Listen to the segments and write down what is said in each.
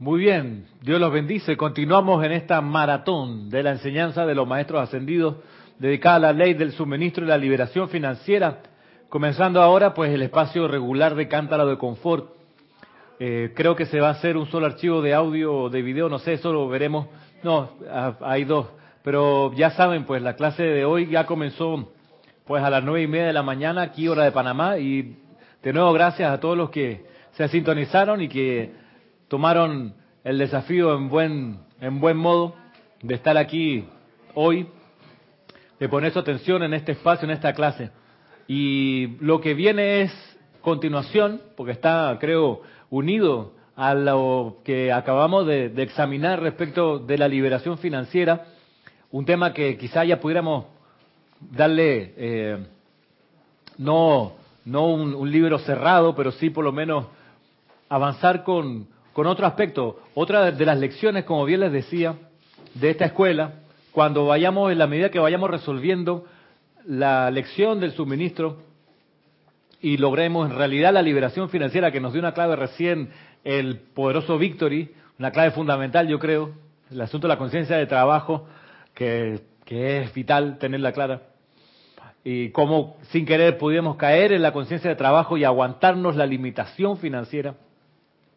Muy bien, Dios los bendice. Continuamos en esta maratón de la enseñanza de los maestros ascendidos dedicada a la ley del suministro y la liberación financiera. Comenzando ahora, pues el espacio regular de Cántaro de Confort. Eh, creo que se va a hacer un solo archivo de audio o de video, no sé, eso lo veremos. No, hay dos. Pero ya saben, pues la clase de hoy ya comenzó pues a las nueve y media de la mañana, aquí hora de Panamá, y de nuevo gracias a todos los que se sintonizaron y que tomaron el desafío en buen, en buen modo de estar aquí hoy, de poner su atención en este espacio, en esta clase. Y lo que viene es continuación, porque está, creo, unido a lo que acabamos de, examinar respecto de la liberación financiera, un tema que quizá ya pudiéramos darle eh, no, no un, libro cerrado, pero sí por lo menos avanzar con, con otro aspecto. Otra de las lecciones, como bien les decía, de esta escuela, cuando vayamos, en la medida que vayamos resolviendo la lección del suministro y logremos en realidad la liberación financiera que nos dio una clave recién el poderoso Victory, una clave fundamental yo creo, el asunto de la conciencia de trabajo, que es vital tenerla clara. Y cómo sin querer pudimos caer en la conciencia de trabajo y aguantarnos la limitación financiera,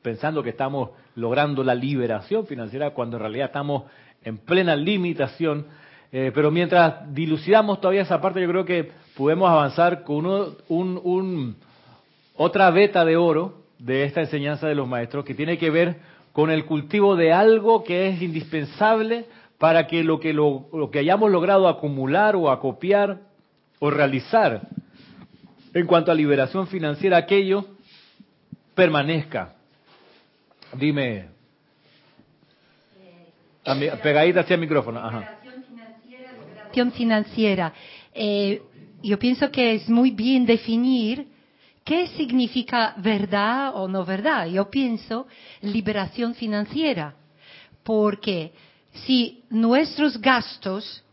pensando que estamos logrando la liberación financiera cuando en realidad estamos en plena limitación. Eh, pero mientras dilucidamos todavía esa parte, yo creo que podemos avanzar con un, otra beta de oro de esta enseñanza de los maestros que tiene que ver con el cultivo de algo que es indispensable para que lo que, lo, que hayamos logrado acumular o acopiar o realizar en cuanto a liberación financiera, aquello permanezca. Dime, pegadita hacia el micrófono. Financiera. Liberación financiera. Eh, yo pienso que es muy bien definir qué significa verdad o no verdad. Yo pienso liberación financiera, porque si nuestros gastos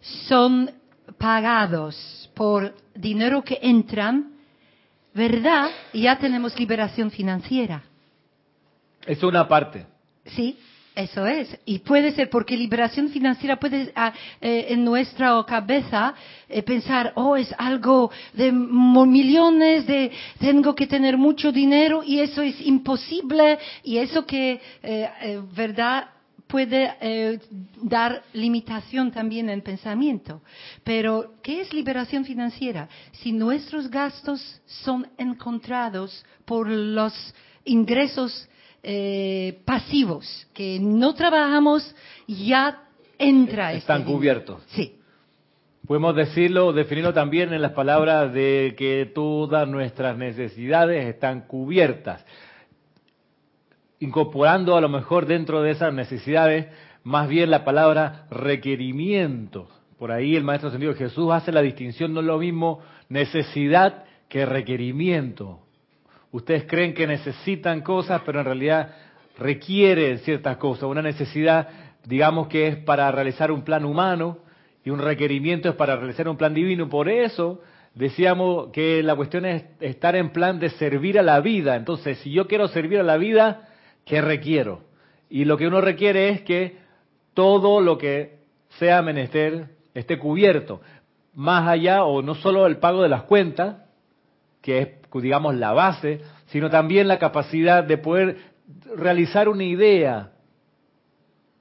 son pagados por dinero que entran, ¿verdad? Ya tenemos liberación financiera. Es una parte. Sí, eso es. Y puede ser porque liberación financiera puede ah, eh, en nuestra cabeza eh, pensar, oh, es algo de millones, de tengo que tener mucho dinero y eso es imposible y eso que, eh, ¿verdad? puede eh, dar limitación también en pensamiento. Pero, ¿qué es liberación financiera? Si nuestros gastos son encontrados por los ingresos eh, pasivos, que no trabajamos, ya entra. Este Están cubiertos. Sí. Podemos decirlo, definirlo también en las palabras de que todas nuestras necesidades están cubiertas incorporando a lo mejor dentro de esas necesidades más bien la palabra requerimiento. Por ahí el Maestro Sentido Jesús hace la distinción, no es lo mismo necesidad que requerimiento. Ustedes creen que necesitan cosas, pero en realidad requieren ciertas cosas. Una necesidad, digamos que es para realizar un plan humano y un requerimiento es para realizar un plan divino. Por eso decíamos que la cuestión es estar en plan de servir a la vida. Entonces, si yo quiero servir a la vida, ¿Qué requiero? Y lo que uno requiere es que todo lo que sea menester esté cubierto. Más allá, o no solo el pago de las cuentas, que es, digamos, la base, sino también la capacidad de poder realizar una idea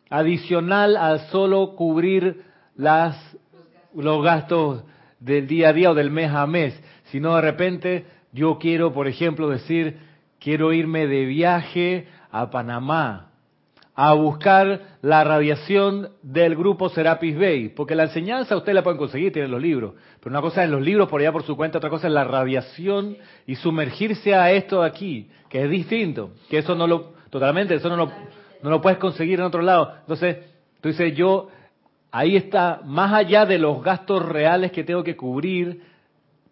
adicional al solo cubrir las, los gastos del día a día o del mes a mes, sino de repente yo quiero, por ejemplo, decir, quiero irme de viaje a Panamá a buscar la radiación del grupo Serapis Bay, porque la enseñanza usted la pueden conseguir, tienen los libros, pero una cosa es los libros por allá por su cuenta, otra cosa es la radiación y sumergirse a esto de aquí, que es distinto, que eso no lo, totalmente, eso no lo, no lo puedes conseguir en otro lado. Entonces, tú dices, yo, ahí está, más allá de los gastos reales que tengo que cubrir,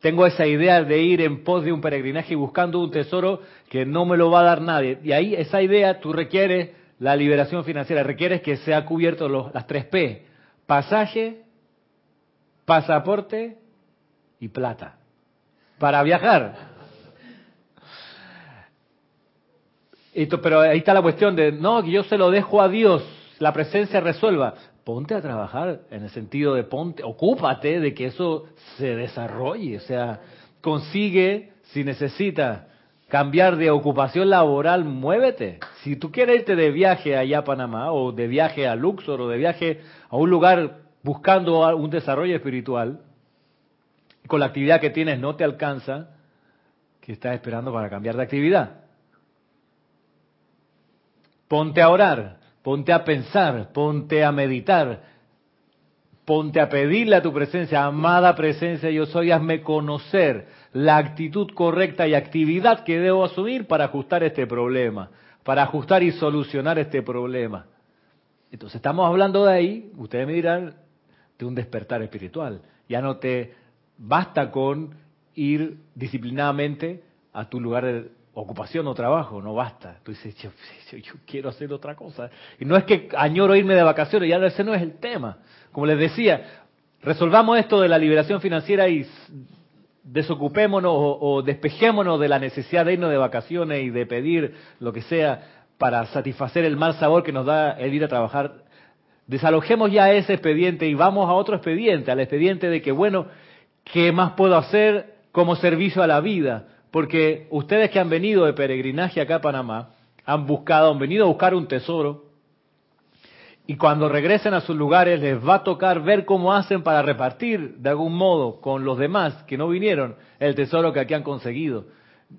tengo esa idea de ir en pos de un peregrinaje buscando un tesoro que no me lo va a dar nadie. Y ahí esa idea tú requieres la liberación financiera, requieres que sea cubierto los, las tres P, pasaje, pasaporte y plata, para viajar. pero ahí está la cuestión de, no, que yo se lo dejo a Dios, la presencia resuelva. Ponte a trabajar en el sentido de ponte, ocúpate de que eso se desarrolle, o sea, consigue, si necesitas cambiar de ocupación laboral, muévete. Si tú quieres irte de viaje allá a Panamá, o de viaje a Luxor, o de viaje a un lugar buscando un desarrollo espiritual, con la actividad que tienes no te alcanza, ¿qué estás esperando para cambiar de actividad? Ponte a orar, ponte a pensar, ponte a meditar, ponte a pedirle a tu presencia, amada presencia, yo soy, hazme conocer la actitud correcta y actividad que debo asumir para ajustar este problema, para ajustar y solucionar este problema. Entonces estamos hablando de ahí, ustedes me dirán, de un despertar espiritual. Ya no te basta con ir disciplinadamente a tu lugar de ocupación o trabajo, no basta. Tú dices, yo, quiero hacer otra cosa. Y no es que añoro irme de vacaciones, ya ese no es el tema. Como les decía, resolvamos esto de la liberación financiera y desocupémonos o, despejémonos de la necesidad de irnos de vacaciones y de pedir lo que sea para satisfacer el mal sabor que nos da el ir a trabajar. Desalojemos ya ese expediente y vamos a otro expediente, al expediente de que, bueno, ¿qué más puedo hacer como servicio a la vida? Porque ustedes que han venido de peregrinaje acá a Panamá, han buscado, han venido a buscar un tesoro, y cuando regresen a sus lugares les va a tocar ver cómo hacen para repartir de algún modo con los demás que no vinieron el tesoro que aquí han conseguido.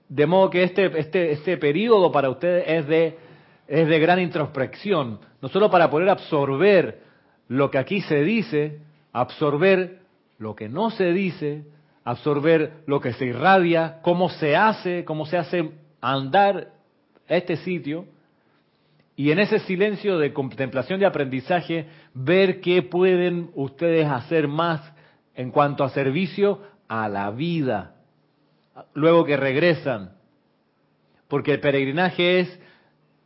De modo que este, este, este periodo para ustedes es de, es de gran introspección, no solo para poder absorber lo que aquí se dice, absorber lo que no se dice, absorber lo que se irradia, cómo se hace, cómo se hace andar este sitio, y en ese silencio de contemplación de aprendizaje, ver qué pueden ustedes hacer más en cuanto a servicio a la vida, luego que regresan. Porque el peregrinaje es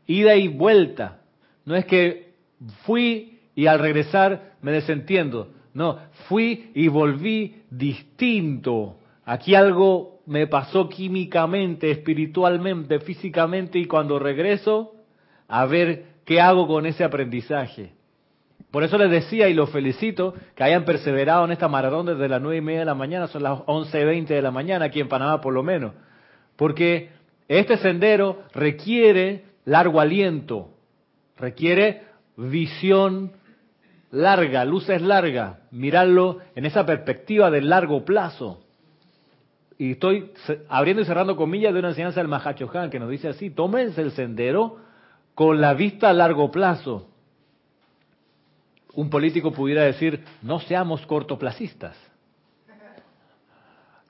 ida y vuelta. No es que fui y al regresar me desentiendo. No, fui y volví distinto. Aquí algo me pasó químicamente, espiritualmente, físicamente y cuando regreso a ver qué hago con ese aprendizaje. Por eso les decía y los felicito que hayan perseverado en esta maratón desde las nueve y media de la mañana, son las once y veinte de la mañana aquí en Panamá por lo menos. Porque este sendero requiere largo aliento, requiere visión larga, luces largas, mirarlo en esa perspectiva de largo plazo. Y estoy abriendo y cerrando comillas de una enseñanza del Mahacho Han que nos dice así, tómense el sendero con la vista a largo plazo. Un político pudiera decir, no seamos cortoplacistas.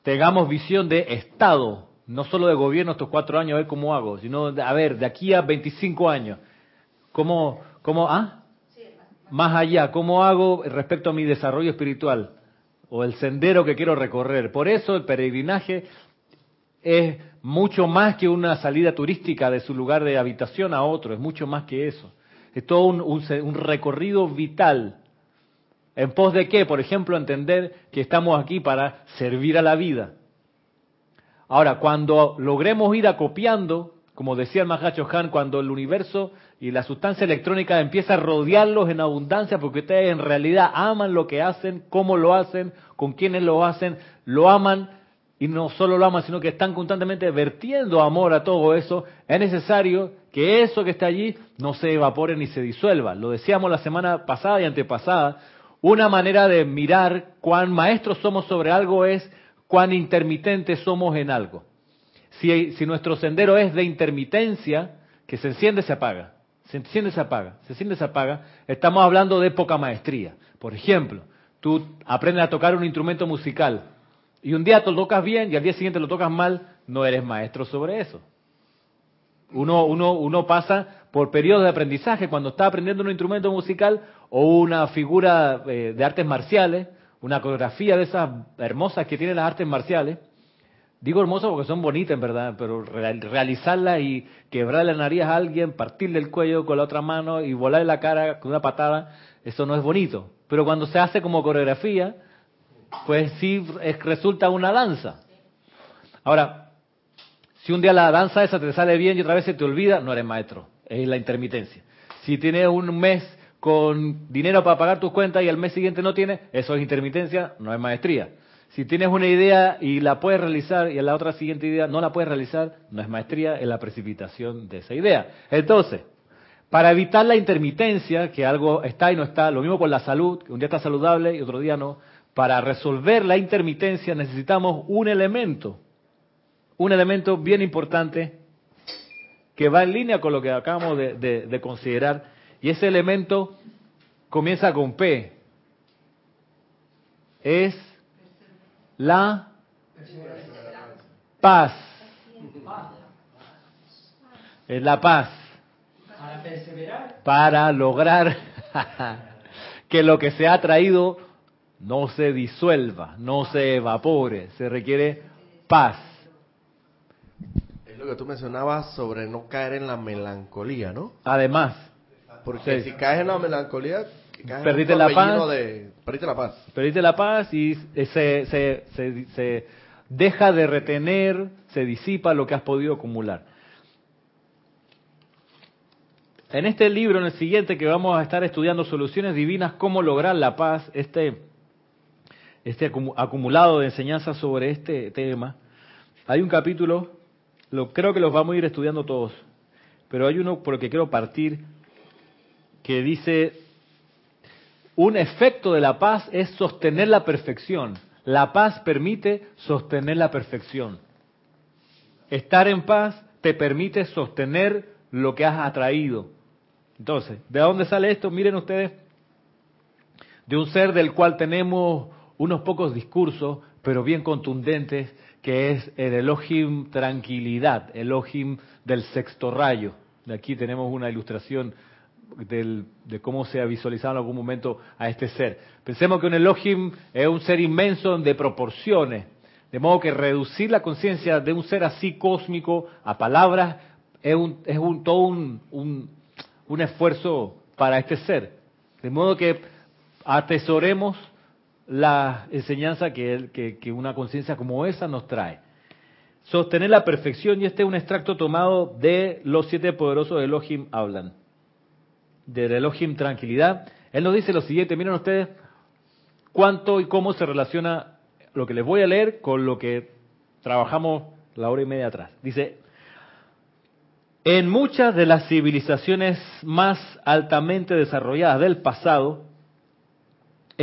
Tengamos visión de Estado, no solo de gobierno estos cuatro años, a ver cómo hago, sino, a ver, de aquí a 25 años, ¿cómo, cómo, ah? más allá, ¿cómo hago respecto a mi desarrollo espiritual o el sendero que quiero recorrer? Por eso el peregrinaje es mucho más que una salida turística de su lugar de habitación a otro, es mucho más que eso. Es todo un, un recorrido vital. ¿En pos de qué? Por ejemplo, entender que estamos aquí para servir a la vida. Ahora, cuando logremos ir acopiando, como decía el Mahacho Han, cuando el universo y la sustancia electrónica empieza a rodearlos en abundancia porque ustedes en realidad aman lo que hacen, cómo lo hacen, con quienes lo hacen, lo aman y no solo lo aman, sino que están constantemente vertiendo amor a todo eso, es necesario que eso que está allí no se evapore ni se disuelva. Lo decíamos la semana pasada y antepasada, una manera de mirar cuán maestros somos sobre algo es cuán intermitentes somos en algo. Si, si nuestro sendero es de intermitencia, que se enciende, se apaga se enciende se apaga, se enciende se apaga, estamos hablando de poca maestría. Por ejemplo, tú aprendes a tocar un instrumento musical y un día te lo tocas bien y al día siguiente lo tocas mal, no eres maestro sobre eso. Uno, uno, uno pasa por periodos de aprendizaje cuando está aprendiendo un instrumento musical o una figura eh, de artes marciales, una coreografía de esas hermosas que tienen las artes marciales, Digo hermosas porque son bonitas en verdad, pero realizarlas y quebrarle la nariz a alguien, partirle el cuello con la otra mano y volarle la cara con una patada, eso no es bonito. Pero cuando se hace como coreografía, pues sí resulta una danza. Ahora, Si un día la danza esa te sale bien y otra vez se te olvida, no eres maestro. Es la intermitencia. Si tienes un mes con dinero para pagar tus cuentas y al mes siguiente no tienes, eso es intermitencia, no es maestría. Si tienes una idea y la puedes realizar y en la otra siguiente idea no la puedes realizar, no es maestría, es la precipitación de esa idea. Entonces, para evitar la intermitencia, que algo está y no está, lo mismo con la salud, que un día está saludable y otro día no, para resolver la intermitencia necesitamos un elemento, un elemento bien importante que va en línea con lo que acabamos de, de considerar, y ese elemento comienza con P. Es la paz. Es la paz. Para lograr que lo que se ha traído no se disuelva, no se evapore. Se requiere paz. Es lo que tú mencionabas sobre no caer en la melancolía, ¿no? Además. Porque si caes en la melancolía, perdiste la paz. perdiste la paz. Perdiste la paz y se, se, se, se deja de retener, se disipa lo que has podido acumular. En este libro, en el siguiente que vamos a estar estudiando soluciones divinas, cómo lograr la paz, este, este acumulado de enseñanzas sobre este tema, hay un capítulo, lo, creo que los vamos a ir estudiando todos, pero hay uno por el que quiero partir, que dice un efecto de la paz es sostener la perfección. La paz permite sostener la perfección. Estar en paz te permite sostener lo que has atraído. Entonces, ¿de dónde sale esto? Miren ustedes, de un ser del cual tenemos unos pocos discursos, pero bien contundentes, que es el Elohim tranquilidad, Elohim del sexto rayo. Aquí tenemos una ilustración de cómo se ha visualizado en algún momento a este ser. Pensemos que un Elohim es un ser inmenso de proporciones, de modo que reducir la conciencia de un ser así cósmico a palabras es, un, es un, todo un, un, esfuerzo para este ser. De modo que atesoremos la enseñanza que, que, una conciencia como esa nos trae. Sostener la perfección, y este es un extracto tomado de los siete poderosos de Elohim hablan del Elohim Tranquilidad, él nos dice lo siguiente, miren ustedes cuánto y cómo se relaciona lo que les voy a leer con lo que trabajamos la hora y media atrás. Dice, en muchas de las civilizaciones más altamente desarrolladas del pasado,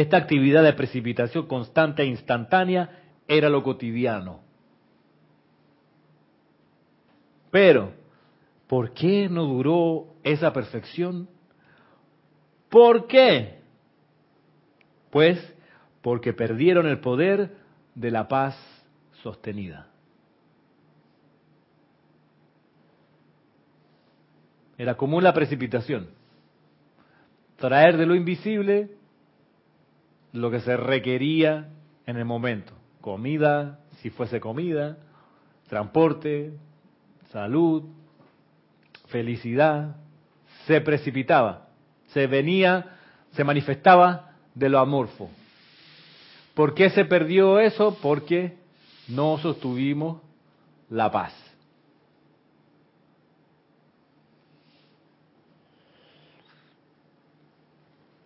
esta actividad de precipitación constante e instantánea era lo cotidiano. Pero, ¿por qué no duró esa perfección? ¿Por qué? Pues porque perdieron el poder de la paz sostenida. Era común la precipitación. Traer de lo invisible lo que se requería en el momento. Comida, si fuese comida, transporte, salud, felicidad. Se precipitaba se venía, se manifestaba de lo amorfo. ¿Por qué se perdió eso? Porque no sostuvimos la paz.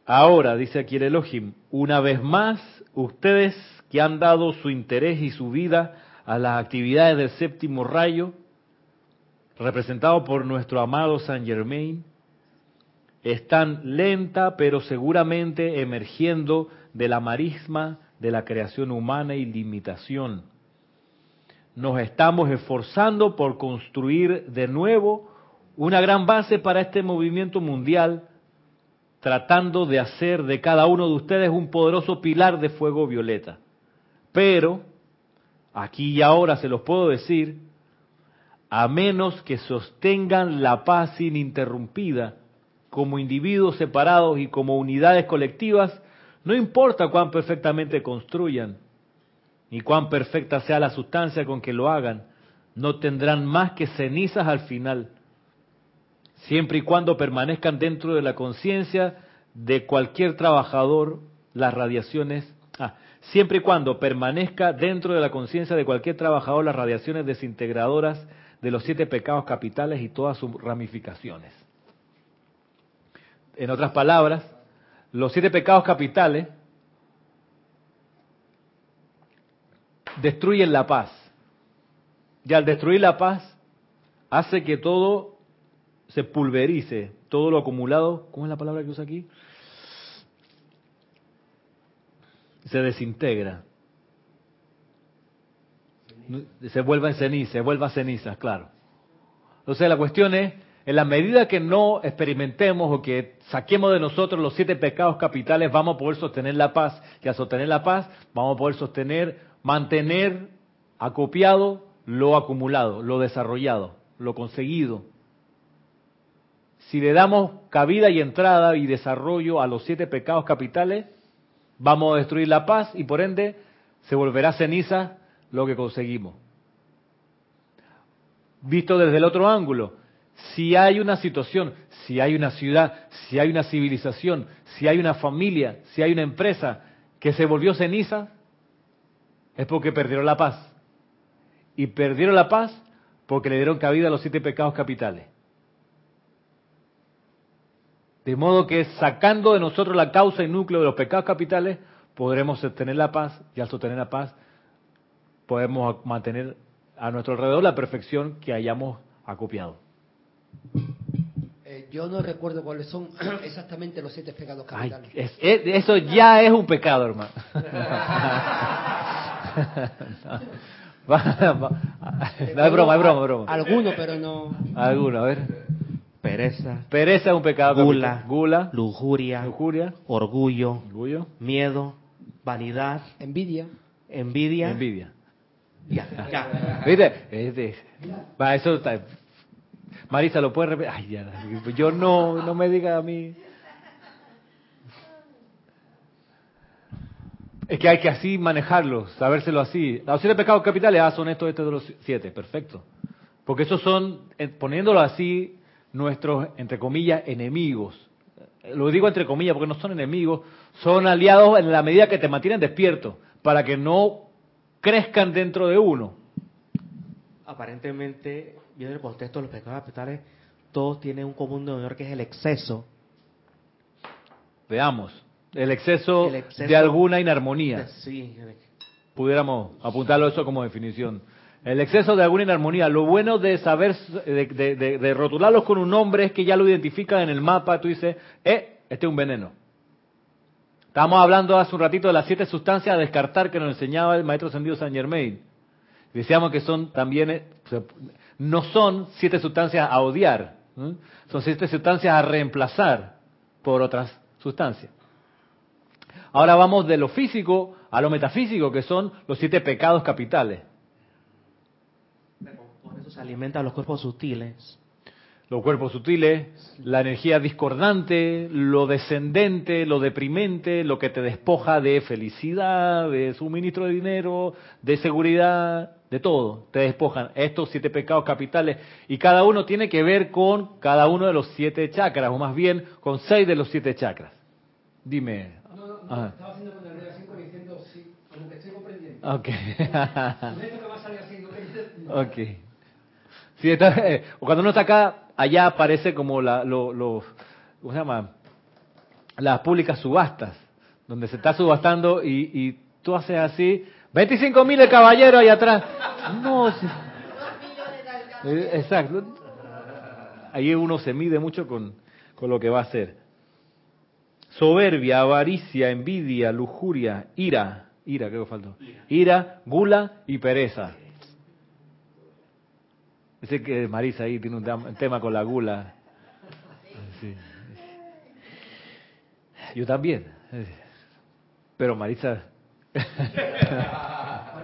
Ahora, dice aquí el Elohim, una vez más, ustedes que han dado su interés y su vida a las actividades del séptimo rayo, representado por nuestro amado Saint Germain, están lenta pero seguramente emergiendo de la marisma de la creación humana y limitación. Nos estamos esforzando por construir de nuevo una gran base para este movimiento mundial, tratando de hacer de cada uno de ustedes un poderoso pilar de fuego violeta. Pero, aquí y ahora se los puedo decir, a menos que sostengan la paz ininterrumpida, como individuos separados y como unidades colectivas, no importa cuán perfectamente construyan, ni cuán perfecta sea la sustancia con que lo hagan, no tendrán más que cenizas al final, siempre y cuando permanezcan dentro de la conciencia de cualquier trabajador las radiaciones, ah, siempre y cuando permanezca dentro de la conciencia de cualquier trabajador las radiaciones desintegradoras de los siete pecados capitales y todas sus ramificaciones. En otras palabras, los siete pecados capitales destruyen la paz. Y al destruir la paz, hace que todo se pulverice, todo lo acumulado, ¿cómo es la palabra que usa aquí? Se desintegra. Se vuelva en ceniza, se vuelva cenizas, claro. Entonces la cuestión es, en la medida que no experimentemos o que saquemos de nosotros los siete pecados capitales, vamos a poder sostener la paz. Y al sostener la paz, vamos a poder sostener, mantener acopiado lo acumulado, lo desarrollado, lo conseguido. Si le damos cabida y entrada y desarrollo a los siete pecados capitales, vamos a destruir la paz y por ende se volverá ceniza lo que conseguimos. Visto desde el otro ángulo, si hay una situación, si hay una ciudad, si hay una civilización, si hay una familia, si hay una empresa que se volvió ceniza, es porque perdieron la paz. Y perdieron la paz porque le dieron cabida a los siete pecados capitales. De modo que sacando de nosotros la causa y núcleo de los pecados capitales, podremos sostener la paz y al sostener la paz podemos mantener a nuestro alrededor la perfección que hayamos acopiado. Eh, yo no recuerdo cuáles son exactamente los siete pecados Ay, capitales. es- es- eso ya es un pecado, hermano. Va- no, es broma, es broma, broma. Alguno, pero no. Alguno, a ver. Pereza, Pereza es un pecado Gula. Gula, lujuria, lujuria, orgullo, orgullo, miedo, vanidad, Envidia. envidia. envidia. Ya, ya. ¿Viste? Este, va, eso está. Marisa, ¿lo puedes repetir? Ay, ya, yo no, no me diga a mí. Es que hay que así manejarlo, sabérselo así. Los siete pecados capitales, ah, son estos, estos de los siete, perfecto. Porque esos son, eh, poniéndolo así, nuestros, entre comillas, enemigos. Lo digo entre comillas porque no son enemigos, son aliados en la medida que te mantienen despierto, para que no crezcan dentro de uno. Aparentemente, viendo el contexto de los pecados capitales, todos tienen un común denominador que es el exceso. Veamos, el exceso, El exceso de alguna inarmonía. Sí, Pudiéramos apuntarlo eso como definición. El exceso de alguna inarmonía. Lo bueno de saber, de, de- de- rotularlos con un nombre es que ya lo identifican en el mapa. Tú dices, eh, este es un veneno. Estábamos hablando hace un ratito de las siete sustancias a descartar que nos enseñaba el maestro ascendido San Germain. Decíamos que son también, eh, no son siete sustancias a odiar, son siete sustancias a reemplazar por otras sustancias. Ahora vamos de lo físico a lo metafísico, que son los siete pecados capitales. Se alimentan los cuerpos sutiles. Los cuerpos sutiles, la energía discordante, lo descendente, lo deprimente, lo que te despoja de felicidad, de suministro de dinero, de seguridad, de todo. Te despojan estos siete pecados capitales y cada uno tiene que ver con cada uno de los siete chakras, o más bien con seis de los siete chakras. Dime. No, no, Ajá. estaba haciendo una relación con diciendo sí, como que estoy comprendiendo. Ok. A Ok. Sí, está- eh, cuando uno está acá, allá aparece como la, lo, lo- ¿cómo se llama? Las públicas subastas, donde se está subastando y, y tú haces así, 25 mil el caballero ahí atrás. No, sí. Eh, exacto. Ahí uno se mide mucho con, con lo que va a hacer. Soberbia, avaricia, envidia, lujuria, ira, ira, creo que faltó. Ira, gula y pereza. Dice que Marisa ahí tiene un tema con la gula. Sí. Yo también. Pero Marisa...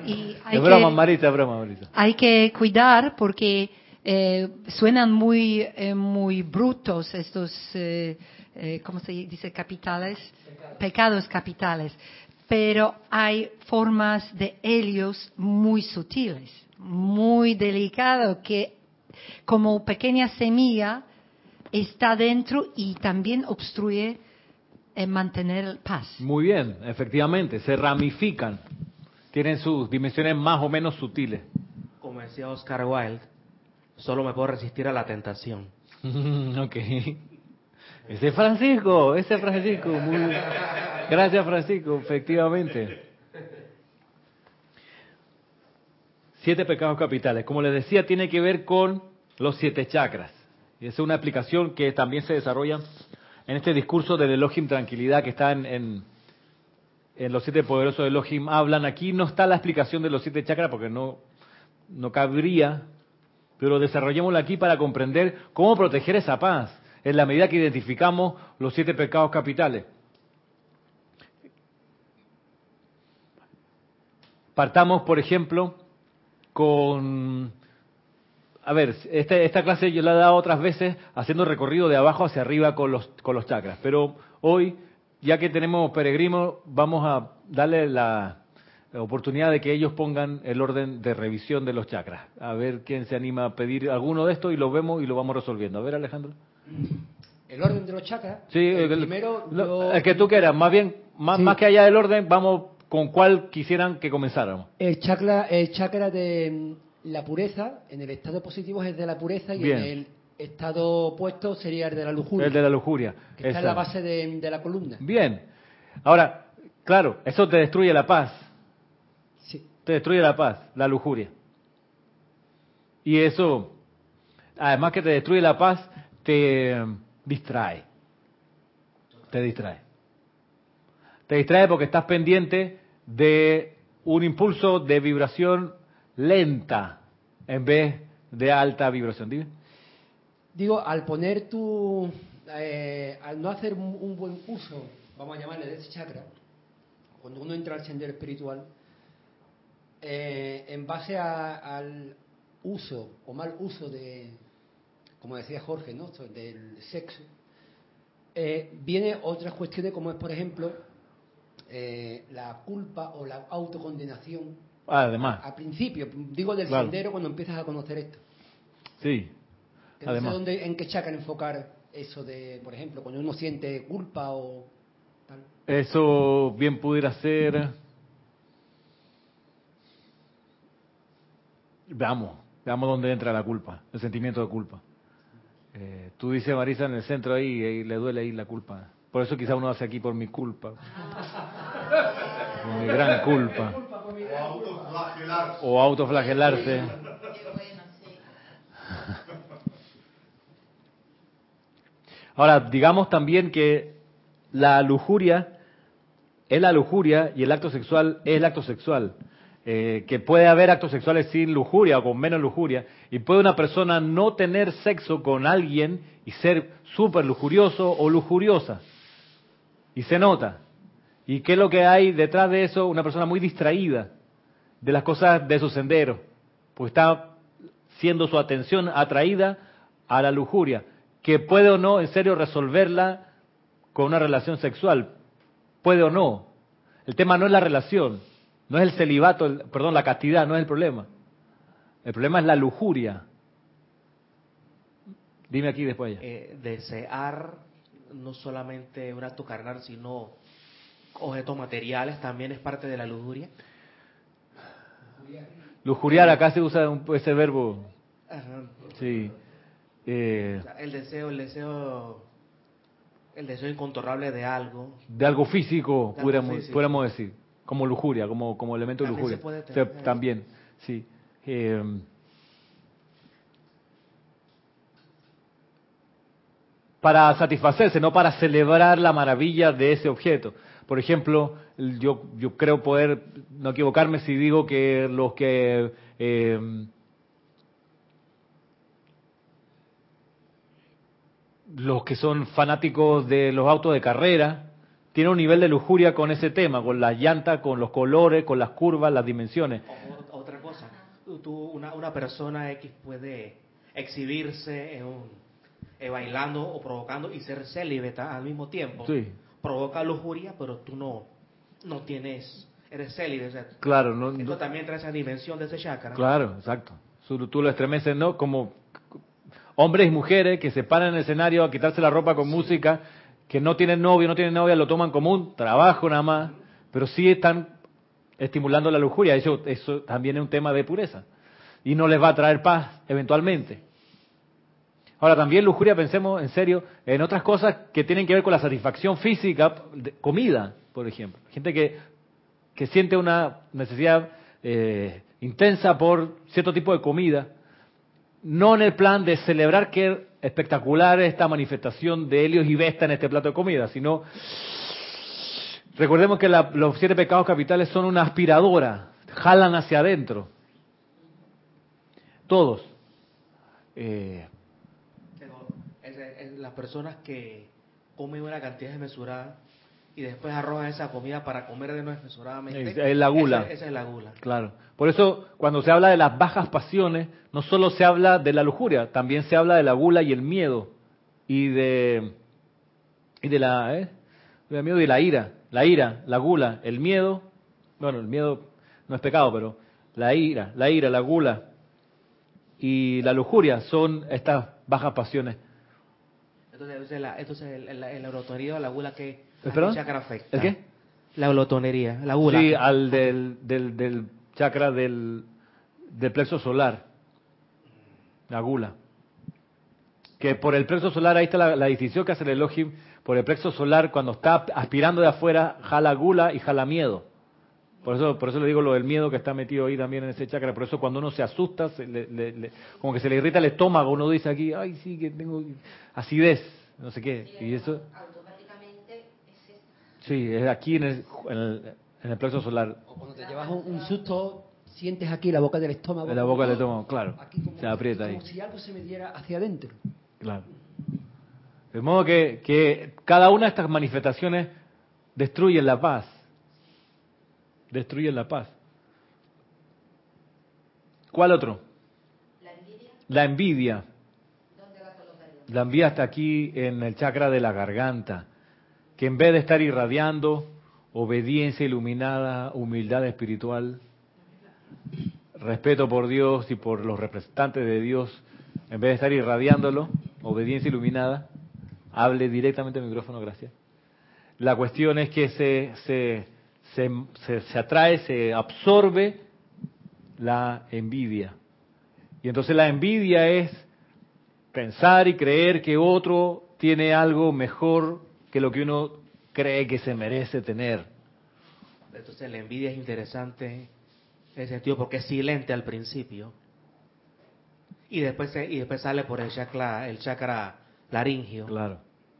Y hay Es broma, que- Marisa, es broma, Marisa. hay que cuidar porque eh, suenan muy eh, muy brutos estos eh, eh, cómo se dice capitales pecados capitales pero hay formas de ellos muy sutiles muy delicado que como pequeña semilla está dentro y también obstruye eh, mantener paz Muy bien, efectivamente, se ramifican. Tienen sus dimensiones más o menos sutiles. Como decía Oscar Wilde, Solo me puedo resistir a la tentación. ok. Ese es Francisco, ese es Francisco. Muy... Gracias Francisco, efectivamente. Siete pecados capitales. Como les decía, tiene que ver con los siete chakras. Y es una explicación que también se desarrolla en este discurso del Elohim Tranquilidad que está en, en, en los siete poderosos de Elohim. Hablan aquí, no está la explicación de los siete chakras porque no, no cabría, pero desarrollémosla aquí para comprender cómo proteger esa paz en la medida que identificamos los siete pecados capitales. Partamos, por ejemplo, con... A ver, este, esta clase yo la he dado otras veces haciendo recorrido de abajo hacia arriba con los, con los chakras, pero hoy, ya que tenemos peregrinos, vamos a darle la, la oportunidad de que ellos pongan el orden de revisión de los chakras. A ver quién se anima a pedir alguno de estos y lo vemos y lo vamos resolviendo. A ver, Alejandro. El orden de los chakras. Sí, el el, primero, lo- yo- el que tú quieras. Más bien, más, Sí. más que allá del orden, vamos con cuál quisieran que comenzáramos. El chakra, el chakra de mm, la pureza, en el estado positivo es el de la pureza y Bien. en el estado opuesto sería el de la lujuria, El de la lujuria. que está en la base de, de la columna. Bien. Ahora, claro, eso te destruye la paz. Sí. Te destruye la paz, la lujuria. Y eso, además que te destruye la paz, te eh, distrae. Te distrae. Te distrae porque estás pendiente de un impulso de vibración lenta en vez de alta vibración. Dime. Digo, al poner tu, eh, al no hacer un, buen uso, vamos a llamarle de ese chakra, cuando uno entra al sendero espiritual, eh, en base a- al uso o mal uso de, como decía Jorge, ¿no? Del sexo, eh, viene otras cuestiones como es, por ejemplo, eh, la culpa o la autocondenación. Además, Al principio, digo del Claro. sendero cuando empiezas a conocer esto. sí. Que no Además. sé dónde, en qué chakra enfocar eso de, por ejemplo, cuando uno siente culpa o tal. Eso bien pudiera ser. Veamos, veamos dónde entra la culpa, el sentimiento de culpa. Eh, tú dices, Marisa, en el centro ahí, le duele ahí la culpa. Por eso quizá uno hace aquí por mi culpa. Por mi gran culpa. O autoflagelarse. Ahora, digamos también que la lujuria es la lujuria y el acto sexual es el acto sexual. Eh, que puede haber actos sexuales sin lujuria o con menos lujuria. Y puede una persona no tener sexo con alguien y ser súper lujurioso o lujuriosa. Y se nota. ¿Y qué es lo que hay detrás de eso? Una persona muy distraída de las cosas de su sendero. Pues está siendo su atención atraída a la lujuria, que puede o no en serio resolverla con una relación sexual, puede o no. El tema no es la relación, no es el celibato, el- perdón, la castidad, no es el problema. El problema es la lujuria. Dime aquí después ya. Eh, desear no solamente un acto carnal, sino objetos materiales también es parte de la lujuria. Lujuriar, acá se usa un- ese verbo, Ajá. sí. Eh, O sea, el deseo, el deseo, el deseo incontrolable de algo. de algo físico, De algo pudiéramos, físico. pudiéramos decir, como lujuria, como, como elemento de lujuria. se puede O sea, tener. también, sí. Eh, para satisfacerse, no para celebrar la maravilla de ese objeto. Por ejemplo, yo, yo creo poder no equivocarme si digo que los que eh, los que son fanáticos de los autos de carrera tienen un nivel de lujuria con ese tema, con las llantas, con los colores, con las curvas, las dimensiones. Otra cosa, tú, una, una persona X puede exhibirse en un- eh, bailando o provocando y ser célibata al mismo tiempo. Sí. Provoca lujuria, pero tú no, no tienes, eres célibe. o sea, Claro, no, esto no- también trae esa dimensión de ese chakra. claro, exacto. Tú, tú lo estremeces, ¿no? Como hombres y mujeres que se paran en el escenario a quitarse la ropa con música, que no tienen novio, no tienen novia, lo toman como un trabajo nada más, pero sí están estimulando la lujuria. Eso, eso también es un tema de pureza. Y no les va a traer paz eventualmente. Ahora también lujuria, pensemos en serio, en otras cosas que tienen que ver con la satisfacción física, comida, por ejemplo. Gente que, que siente una necesidad eh, intensa por cierto tipo de comida, no en el plan de celebrar que espectacular esta manifestación de Helios y Vesta en este plato de comida, sino recordemos que los siete pecados capitales son una aspiradora, jalan hacia adentro. Todos. Eh, las personas que comen una cantidad desmesurada y después arrojan esa comida para comer de no desmesuradamente. Es- es la gula. Esa, esa es la gula. Claro. Por eso, cuando se habla de las bajas pasiones, no solo se habla de la lujuria, también se habla de la gula y el miedo. Y de, y de la, ¿eh? del miedo y la ira. La ira, la gula, el miedo. Bueno, el miedo no es pecado, pero la ira, la ira, la gula y la lujuria son estas bajas pasiones. Entonces, la, entonces el, el, o la gula que ¿Eh, perdón? ¿a qué chakra afecta? ¿El qué? La glotonería, la gula. Sí, al del, del, del chakra del, del plexo solar, la gula. Que por el plexo solar, ahí está la, la distinción que hace el Elohim, por el plexo solar, cuando está aspirando de afuera, jala gula y jala miedo. Por eso, por eso le digo lo del miedo que está metido ahí también en ese chakra. Por eso cuando uno se asusta, se le- le- le- como que se le irrita el estómago, uno dice aquí, ay, sí, que tengo acidez, no sé qué. Y eso, Automáticamente es esto. sí, es aquí en el, en el, en el plexo solar. O cuando te llevas un, un susto, sientes aquí la boca del estómago. En la boca del estómago, claro. Aquí como, Se aprieta ahí. como si algo se metiera hacia adentro. Claro. De modo que, que cada una de estas manifestaciones destruye la paz. Destruye la paz. ¿Cuál otro? La envidia, La envidia. ¿dónde la colocaría? La envidia está aquí en el chakra de la garganta, que en vez de estar irradiando obediencia iluminada, humildad espiritual, respeto por Dios y por los representantes de Dios, en vez de estar irradiándolo, obediencia iluminada, hable directamente al micrófono, gracias. La cuestión es que se, se, se, se- se atrae, se absorbe la envidia. Y entonces la envidia es pensar y creer que otro tiene algo mejor que lo que uno cree que se merece tener. Entonces la envidia es interesante en ese sentido porque es silente al principio. Y después, y después sale por el chakra, el chakra laringio. Claro.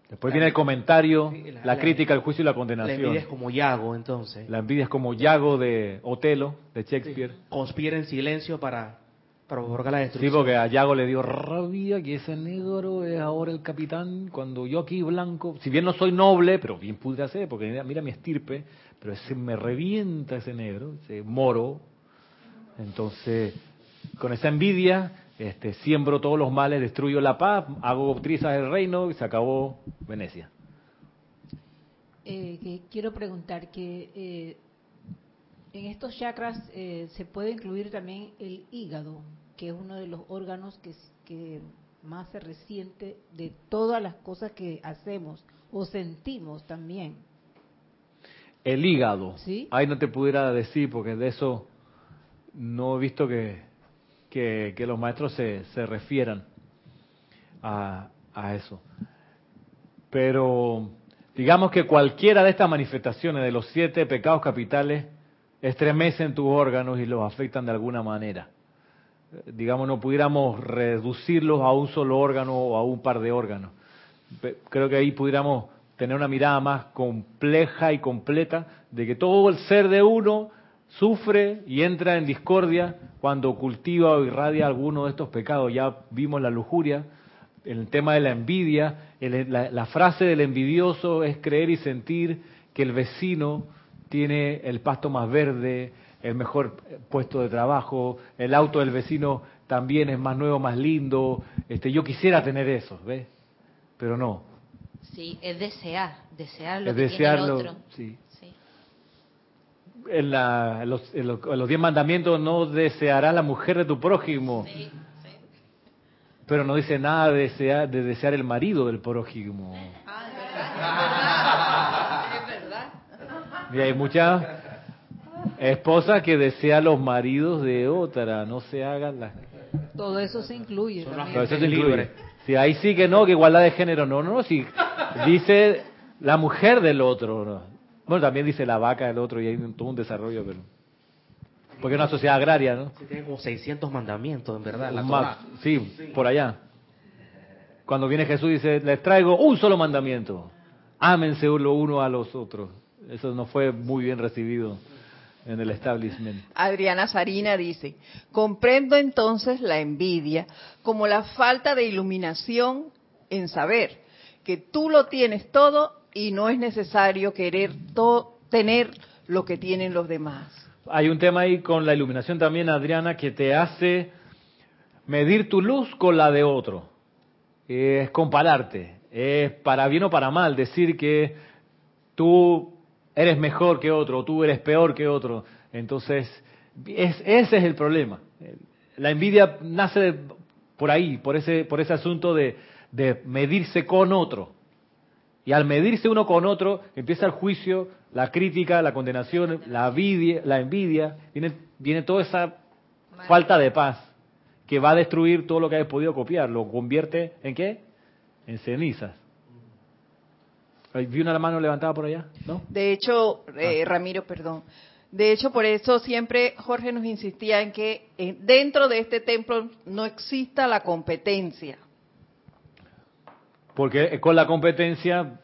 Después viene el comentario, Sí, la- la la- crítica, el juicio y la La condenación. envidia es como Yago, entonces. La envidia es como Yago de Otelo, de Shakespeare. Conspira en silencio para, para provocar la Sí, destrucción. porque a Yago le dio rabia que ese negro es ahora el capitán, cuando yo aquí blanco, si bien no soy noble, pero bien pude hacer, porque mira, mira mi estirpe, pero ese me revienta ese negro, ese moro. Entonces, con esa envidia, este, siembro todos los males, destruyo la paz, hago trizas el reino y se acabó Venecia. Eh, que quiero preguntar que eh, en estos chakras eh, se puede incluir también el hígado, que es uno de los órganos que, que más se resiente de todas las cosas que hacemos o sentimos también. El hígado. Sí. Ahí no te pudiera decir, porque de eso no he visto que, que, los maestros se, se refieran a, a eso. Pero digamos que cualquiera de estas manifestaciones de los siete pecados capitales estremecen tus órganos y los afectan de alguna manera. Digamos, no pudiéramos reducirlos a un solo órgano o a un par de órganos. Creo que ahí pudiéramos tener una mirada más compleja y completa de que todo el ser de uno sufre y entra en discordia cuando cultiva o irradia alguno de estos pecados. Ya vimos la lujuria, el tema de la envidia, el- la, la frase del envidioso es creer y sentir que el vecino tiene el pasto más verde, el mejor puesto de trabajo, el auto del vecino también es más nuevo, más lindo. Este, yo quisiera tener eso, ¿ves? Pero no. Sí, es desear, desear lo es que desearlo. tiene el otro. Sí. Sí. En, la- en los, en los- en los diez mandamientos no desearás la mujer de tu prójimo, Sí, sí. pero no dice nada de desear, de desear el marido del prójimo. Ah, es verdad. Y hay muchas esposas que desean los maridos de otra, no se hagan las... Todo eso se incluye. También. Pero eso se incluye. Si ahí sí que no, que igualdad de género, no, no, no, si dice la mujer del otro, no. Bueno, también dice la vaca del otro y hay un- todo un desarrollo, pero... Porque es una sociedad agraria, ¿no? Sí, tiene como 600 mandamientos, en verdad. La más, sí, por allá. Cuando viene Jesús dice, les traigo un solo mandamiento. Ámense lo uno a los otros. Eso no fue muy bien recibido en el establishment. Adriana Sarina dice, comprendo entonces la envidia como la falta de iluminación en saber que tú lo tienes todo y no es necesario querer tener lo que tienen los demás. Hay un tema ahí con la iluminación también, Adriana, que te hace medir tu luz con la de otro. Es compararte. Es para bien o para mal decir que tú eres mejor que otro, tú eres peor que otro. Entonces, es- ese es el problema. La envidia nace por ahí, por ese, por ese asunto de medirse con otro. Y al medirse uno con otro, empieza el juicio, la crítica, la condenación, la envidia, la envidia viene, viene toda esa falta de paz que va a destruir todo lo que hayas podido copiar. Lo convierte en qué? En cenizas. Vi una mano levantada por allá, ¿no? De hecho, eh, Ramiro, perdón. De hecho, por eso siempre Jorge nos insistía en que eh, dentro de este templo no exista la competencia. Porque con la competencia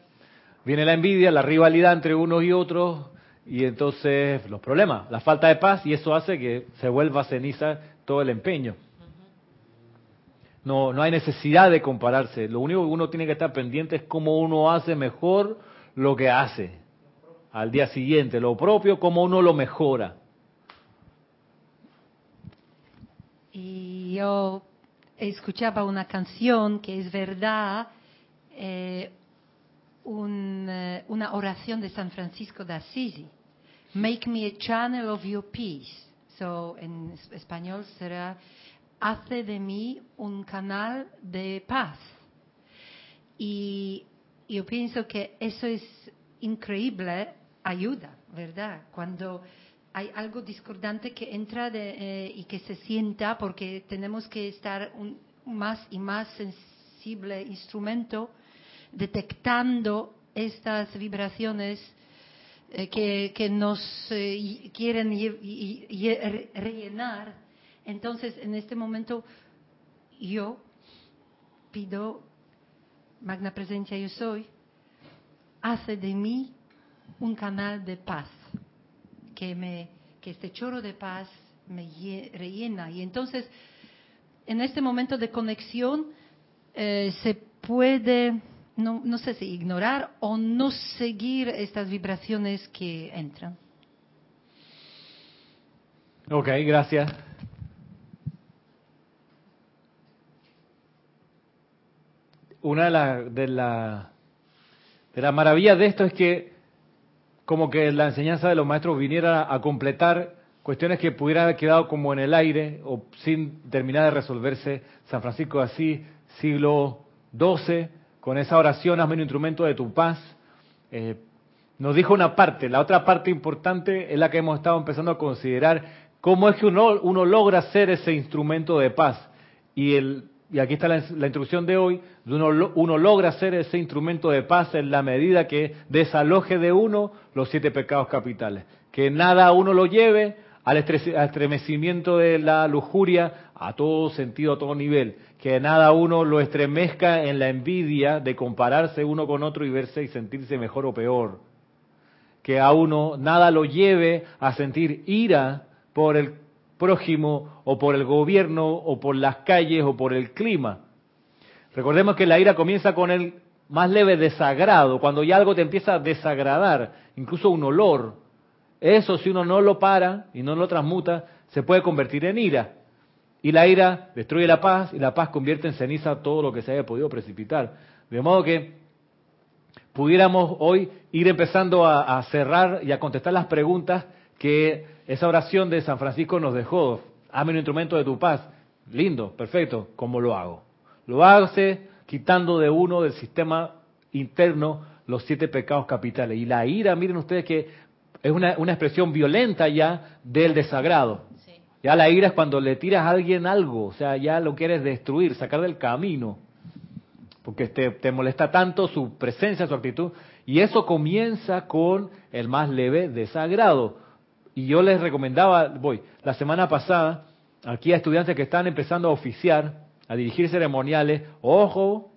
viene la envidia, la rivalidad entre unos y otros, y entonces los problemas, la falta de paz, y eso hace que se vuelva ceniza todo el empeño. No, no hay necesidad de compararse. Lo único que uno tiene que estar pendiente es cómo uno hace mejor lo que hace al día siguiente, lo propio, cómo uno lo mejora. Y yo escuchaba una canción que es verdad, eh, un, eh, una oración de San Francisco de Assisi. Make me a channel of your peace. So, en es- español será, hace de mí un canal de paz. Y yo pienso que eso es increíble ayuda, ¿verdad? Cuando hay algo discordante que entra de, eh, y que se sienta, porque tenemos que estar un más y más sensible instrumento detectando estas vibraciones eh, que, nos eh, quieren rellenar. Entonces, en este momento, yo pido, Magna Presencia yo soy, hace de mí un canal de paz, que, me, que este chorro de paz me lle- rellena. Y entonces, en este momento de conexión, eh, se puede, no, no sé si ignorar o no seguir estas vibraciones que entran. Ok, gracias. Una de las de la, de las maravillas de esto es que como que la enseñanza de los maestros viniera a completar cuestiones que pudieran haber quedado como en el aire o sin terminar de resolverse. San Francisco de Asís, siglo XII, con esa oración, hazme un instrumento de tu paz. Eh, nos dijo una parte, la otra parte importante es la que hemos estado empezando a considerar, cómo es que uno, uno logra ser ese instrumento de paz. Y, aquí está la, la instrucción de hoy, uno, uno logra ser ese instrumento de paz en la medida que desaloje de uno los siete pecados capitales. Que nada uno lo lleve al estremecimiento de la lujuria a todo sentido, a todo nivel. Que nada uno lo estremezca en la envidia de compararse uno con otro y verse y sentirse mejor o peor que a uno nada lo lleve a sentir ira por el prójimo o por el gobierno o por las calles o por el clima. Recordemos que la ira comienza con el más leve desagrado, cuando ya algo te empieza a desagradar, incluso un olor. Eso si uno no lo para y no lo transmuta, se puede convertir en ira. Y la ira destruye la paz y la paz convierte en ceniza todo lo que se haya podido precipitar. De modo que pudiéramos hoy ir empezando a, cerrar y a contestar las preguntas que esa oración de San Francisco nos dejó. Hazme un instrumento de tu paz. Lindo, perfecto. ¿Cómo lo hago? Lo hace quitando de uno del sistema interno los siete pecados capitales. Y la ira, miren ustedes que es una, una expresión violenta ya del desagrado. Ya la ira es cuando le tiras a alguien algo, o sea, ya lo quieres destruir, sacar del camino. porque te, te molesta tanto su presencia, su actitud, y eso comienza con el más leve desagrado. Y yo les recomendaba, voy, la semana pasada, aquí a estudiantes que están empezando a oficiar, a dirigir ceremoniales, ojo,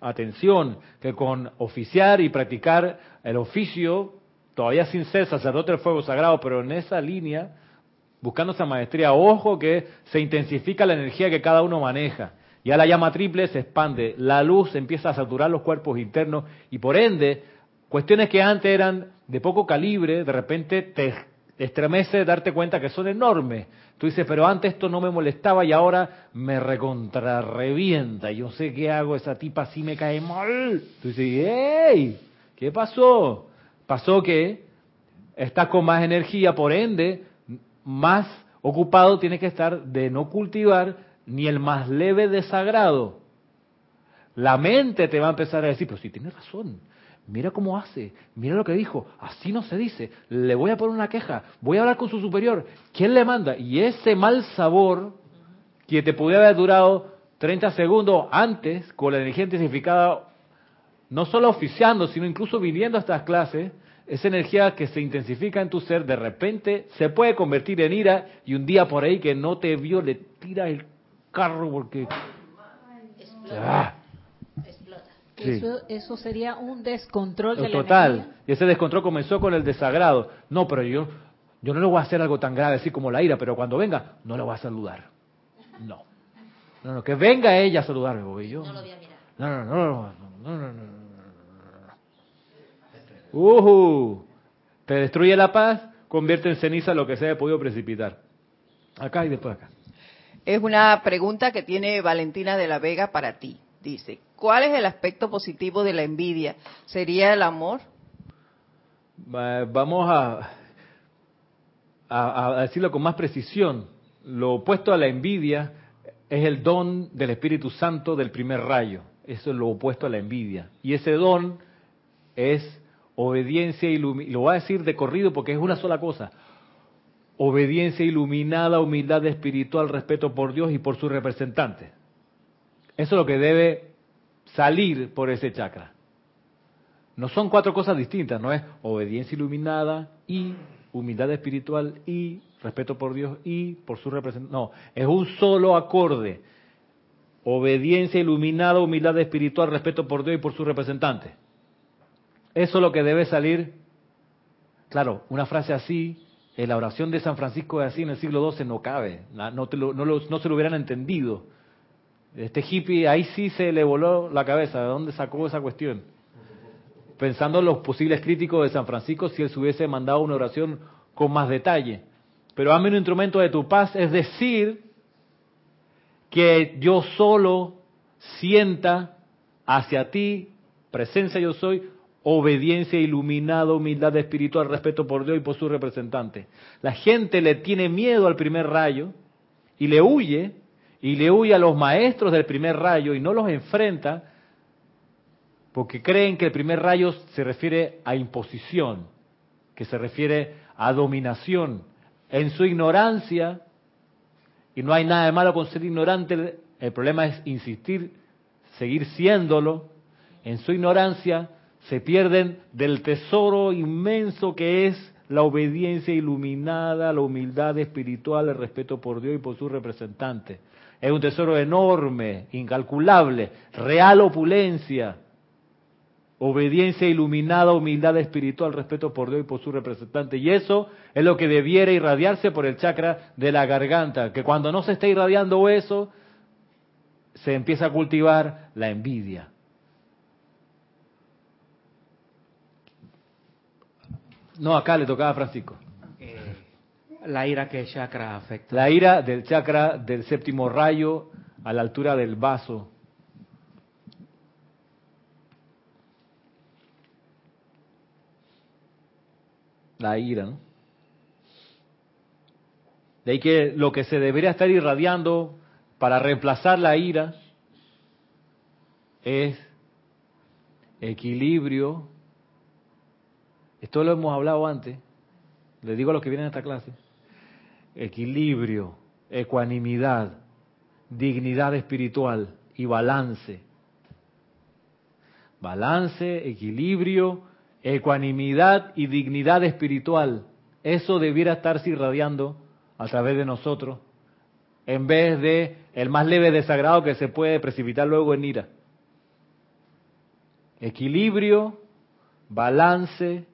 atención, que con oficiar y practicar el oficio, todavía sin ser sacerdote del fuego sagrado, pero en esa línea, buscando esa maestría, ojo que se intensifica la energía que cada uno maneja. Ya la llama triple se expande, la luz empieza a saturar los cuerpos internos y por ende, cuestiones que antes eran de poco calibre, de repente te estremece darte cuenta que son enormes. Tú dices, pero antes esto no me molestaba y ahora me recontrarrevienta. Yo sé qué hago, esa tipa sí me cae mal. Tú dices, ¡hey! ¿Qué pasó? Pasó que estás con más energía, por ende, más ocupado tienes que estar de no cultivar ni el más leve desagrado. La mente te va a empezar a decir, pero si tienes razón, mira cómo hace, mira lo que dijo, así no se dice, le voy a poner una queja, voy a hablar con su superior, ¿quién le manda? Y ese mal sabor que te pudiera haber durado 30 segundos antes, con la energía intensificada, no solo oficiando, sino incluso viniendo a estas clases, esa energía que se intensifica en tu ser, de repente se puede convertir en ira y un día por ahí que no te vio le tira el carro porque... Ah, sí. Eso, eso sería un descontrol de la Total. Y ese descontrol comenzó con el desagrado. No, pero yo, yo no le voy a hacer algo tan grave así como la ira, pero cuando venga, no le voy a saludar. No. No, no, que venga ella a saludarme, porque yo. No lo voy a mirar. No, no, no, no, no, no, no, Ujú. Te destruye la paz, convierte en ceniza lo que se haya podido precipitar. Acá y después acá. Es una pregunta que tiene Valentina de la Vega para ti. Dice, ¿cuál es el aspecto positivo de la envidia? ¿Sería el amor? Va- Vamos a, a, a decirlo con más precisión. Lo opuesto a la envidia es el don del Espíritu Santo del primer rayo. Eso es lo opuesto a la envidia. Y ese don es obediencia iluminada. Lo voy a decir de corrido porque es una sola cosa. Obediencia iluminada, humildad espiritual, respeto por Dios y por su representante. Eso es lo que debe salir por ese chakra. No son cuatro cosas distintas, no es obediencia iluminada y humildad espiritual y respeto por Dios y por su representante. No, es un solo acorde. Obediencia iluminada, humildad espiritual, respeto por Dios y por su representante. Eso es lo que debe salir. Claro, una frase así, en la oración de San Francisco de así en el siglo XII no cabe, no, no se lo hubieran entendido. Este hippie ahí sí se le voló la cabeza, ¿de dónde sacó esa cuestión? Pensando en los posibles críticos de San Francisco si él se hubiese mandado una oración con más detalle. Pero hazme un instrumento de tu paz, es decir, que yo solo sienta hacia ti, presencia yo soy, obediencia iluminada, humildad espiritual, respeto por Dios y por su representante. La gente le tiene miedo al primer rayo y le huye, y le huye a los maestros del primer rayo y no los enfrenta porque creen que el primer rayo se refiere a imposición, que se refiere a dominación. En su ignorancia, y no hay nada de malo con ser ignorante, el problema es insistir, seguir siéndolo, en su ignorancia se pierden del tesoro inmenso que es la obediencia iluminada, la humildad espiritual, el respeto por Dios y por su representante. Es un tesoro enorme, incalculable, real opulencia, obediencia iluminada, humildad espiritual, respeto por Dios y por su representante. Y eso es lo que debiera irradiarse por el chakra de la garganta, que cuando no se está irradiando eso, se empieza a cultivar la envidia. No, acá le tocaba a Francisco. Eh, la ira que chakra afecta. La ira del chakra del séptimo rayo a la altura del vaso. La ira, ¿no? De ahí que lo que se debería estar irradiando para reemplazar la ira es equilibrio. Esto lo hemos hablado antes. Les digo a los que vienen a esta clase equilibrio, ecuanimidad, dignidad espiritual y balance. balance, equilibrio, ecuanimidad y dignidad espiritual. Eso debiera estarse irradiando a través de nosotros, en vez de el más leve desagrado que se puede precipitar luego en ira. Equilibrio, balance,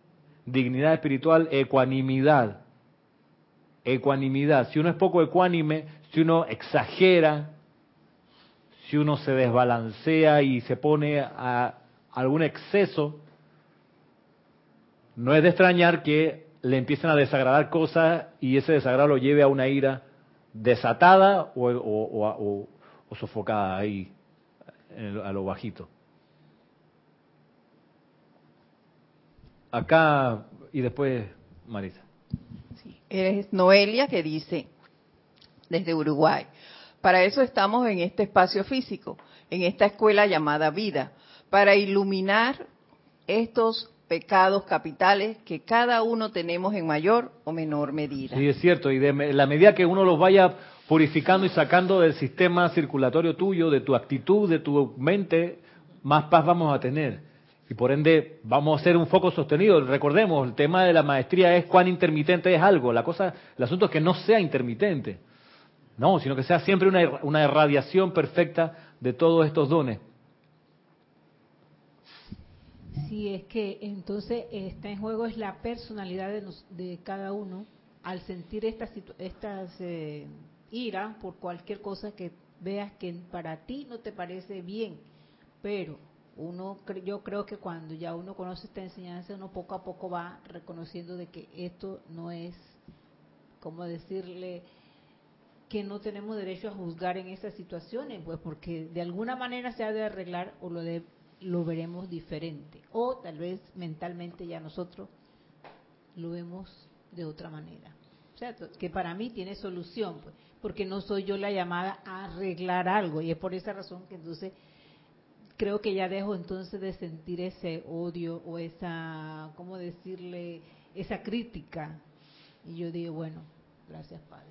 dignidad espiritual, ecuanimidad. Ecuanimidad. Si uno es poco ecuánime, si uno exagera, si uno se desbalancea y se pone a algún exceso, no es de extrañar que le empiecen a desagradar cosas y ese desagrado lo lleve a una ira desatada o, sofocada ahí a lo bajito. Acá y después Marisa. Sí, eres Noelia que dice desde Uruguay. Para eso estamos en este espacio físico, en esta escuela llamada vida, para iluminar estos pecados capitales que cada uno tenemos en mayor o menor medida. Sí, es cierto, y de la medida que uno los vaya purificando y sacando del sistema circulatorio tuyo, de tu actitud, de tu mente, más paz vamos a tener. Y por ende vamos a ser un foco sostenido. Recordemos, el tema de la maestría es cuán intermitente es algo. La cosa, el asunto es que no sea intermitente. No, sino que sea siempre una, una irradiación perfecta de todos estos dones. Sí, es que entonces está en juego es la personalidad de, de cada uno al sentir estas estas eh, ira por cualquier cosa que veas que para ti no te parece bien, pero uno yo creo que cuando ya uno conoce esta enseñanza uno poco a poco va reconociendo de que esto no es como decirle que no tenemos derecho a juzgar en esas situaciones, pues porque de alguna manera se ha de arreglar o lo de lo veremos diferente. O tal vez mentalmente ya nosotros lo vemos de otra manera. O sea, que para mí tiene solución, pues, porque no soy yo la llamada a arreglar algo. Y es por esa razón que entonces creo que ya dejo entonces de sentir ese odio o esa, ¿cómo decirle? Esa crítica. Y yo digo, bueno, gracias Padre.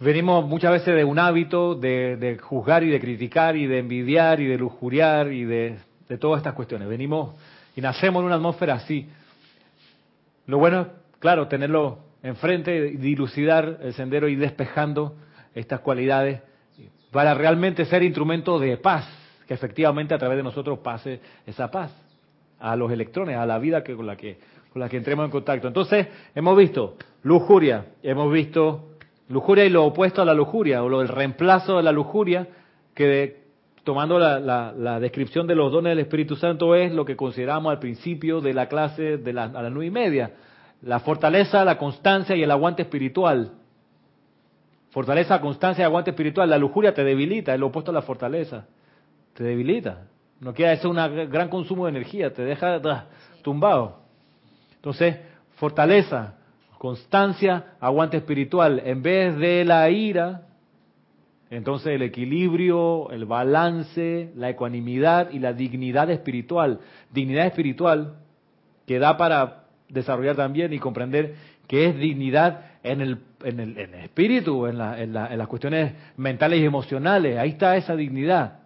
Venimos muchas veces de un hábito de, juzgar y de criticar y de envidiar y de lujuriar y de, todas estas cuestiones. Venimos y nacemos en una atmósfera así. Lo bueno es, claro, tenerlo enfrente, dilucidar el sendero y despejando estas cualidades para realmente ser instrumento de paz, que efectivamente a través de nosotros pase esa paz a los electrones, a la vida que, con, la que, con la que entremos en contacto. Entonces, hemos visto lujuria, hemos visto Lujuria y lo opuesto a la lujuria, o lo, el reemplazo de la lujuria, que tomando la, descripción de los dones del Espíritu Santo es lo que consideramos al principio de la clase de la, a nueve y media. La fortaleza, la constancia y el aguante espiritual. Fortaleza, constancia y aguante espiritual. La lujuria te debilita, es lo opuesto a la fortaleza. Te debilita. No queda, es un gran consumo de energía, te deja tumbado. Entonces, fortaleza, constancia, aguante espiritual. En vez de la ira, entonces el equilibrio, el balance, la ecuanimidad y la dignidad espiritual. Dignidad espiritual que da para desarrollar también y comprender que es dignidad en el, en el, en el espíritu, en, la, en, en las cuestiones mentales y emocionales. Ahí está esa dignidad.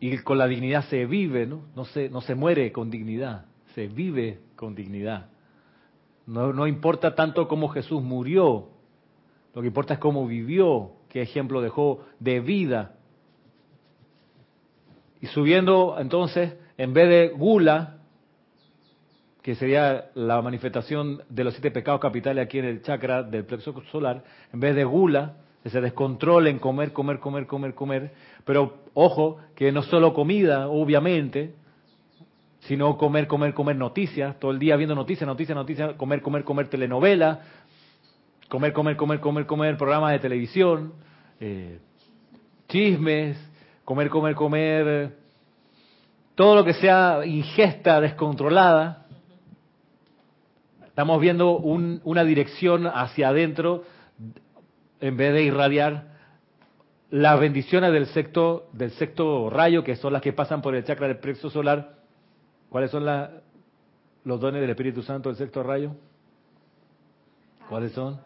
Y con la dignidad se vive, ¿no? No se, no se muere con dignidad, se vive con dignidad. No, no importa tanto cómo Jesús murió, lo que importa es cómo vivió, qué ejemplo dejó de vida. Y subiendo entonces, en vez de gula, que sería la manifestación de los siete pecados capitales aquí en el chakra del plexo solar, en vez de gula, ese descontrol en comer, comer, comer, comer, comer. Pero ojo, que no solo comida, obviamente, sino comer, comer, comer noticias, todo el día viendo noticias, noticias, noticias, comer, comer, comer telenovela, comer, comer, comer, comer, comer programas de televisión, eh, chismes, comer, comer, comer, todo lo que sea ingesta descontrolada. Estamos viendo un, una dirección hacia adentro en vez de irradiar las bendiciones del sexto, del sexto rayo, que son las que pasan por el chakra del plexo solar. ¿Cuáles son la, los dones del Espíritu Santo del sexto rayo? ¿Cuáles son?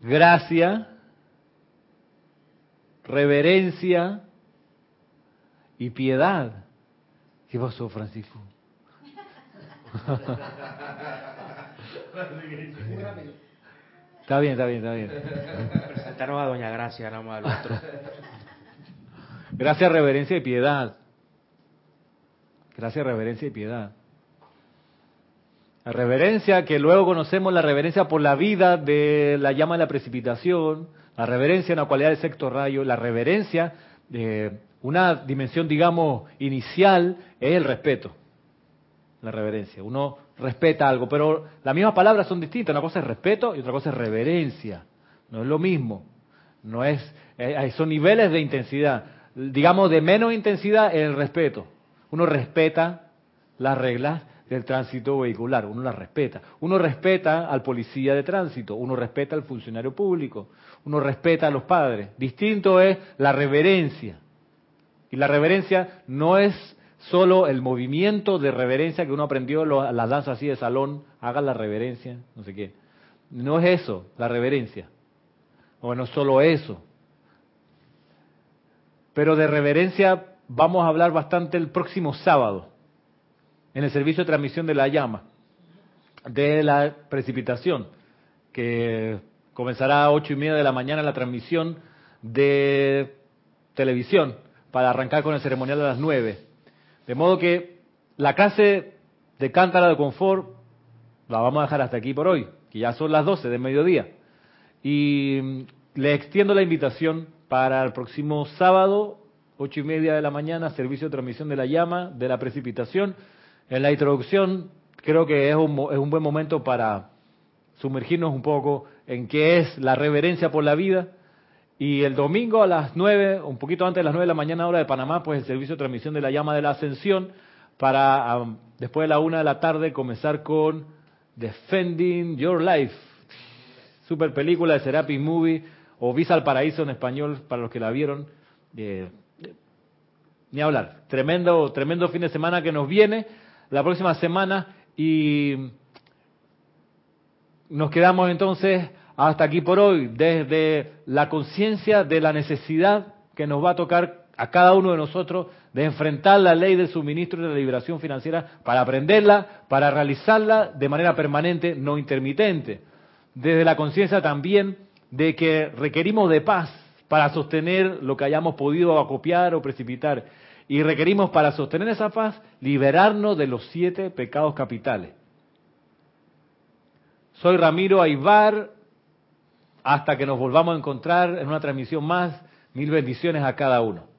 Gracias. Gracia reverencia y piedad. ¿Qué pasó, Francisco? Está bien, está bien, está bien. Presentaron a Doña Gracia, nada más al otro. Gracias, reverencia y piedad. Gracias, reverencia y piedad. La reverencia, que luego conocemos la reverencia por la vida de la llama de la precipitación, la reverencia en la cualidad del sexto rayo, la reverencia de una dimensión, digamos, inicial, es el respeto. La reverencia. Uno respeta algo, pero las mismas palabras son distintas. Una cosa es respeto y otra cosa es reverencia. No es lo mismo. No es, eh, son niveles de intensidad. Digamos, de menos intensidad el respeto. Uno respeta las reglas del tránsito vehicular, uno las respeta. Uno respeta al policía de tránsito, uno respeta al funcionario público, uno respeta a los padres. Distinto es la reverencia. Y la reverencia no es solo el movimiento de reverencia que uno aprendió en las danzas así de salón, haga la reverencia, no sé qué. No es eso, la reverencia. O no solo eso. Pero de reverencia vamos a hablar bastante el próximo sábado en el servicio de transmisión de la llama, de la precipitación, que comenzará a ocho y media de la mañana la transmisión de televisión para arrancar con el ceremonial a las nueve. De modo que la clase de cántara de confort la vamos a dejar hasta aquí por hoy, que ya son las doce de mediodía. Y le extiendo la invitación para el próximo sábado, ocho y media de la mañana, servicio de transmisión de la llama, de la precipitación en la introducción creo que es un, es un buen momento para sumergirnos un poco en qué es la reverencia por la vida. Y el domingo a las nueve, un poquito antes de las nueve de la mañana hora de Panamá, pues el servicio de transmisión de la llama de la ascensión para después de la una de la tarde comenzar con Defending Your Life. Super película de Serapis Movie o Visa al Paraíso en español para los que la vieron. Eh, ni hablar. Tremendo, tremendo fin de semana que nos viene la próxima semana y nos quedamos entonces hasta aquí por hoy, desde la conciencia de la necesidad que nos va a tocar a cada uno de nosotros de enfrentar la ley del suministro y de la liberación financiera para aprenderla, para realizarla de manera permanente, no intermitente. Desde la conciencia también de que requerimos de paz para sostener lo que hayamos podido acopiar o precipitar y requerimos para sostener esa paz liberarnos de los siete pecados capitales. Soy Ramiro Aybar, hasta que nos volvamos a encontrar en una transmisión más, mil bendiciones a cada uno.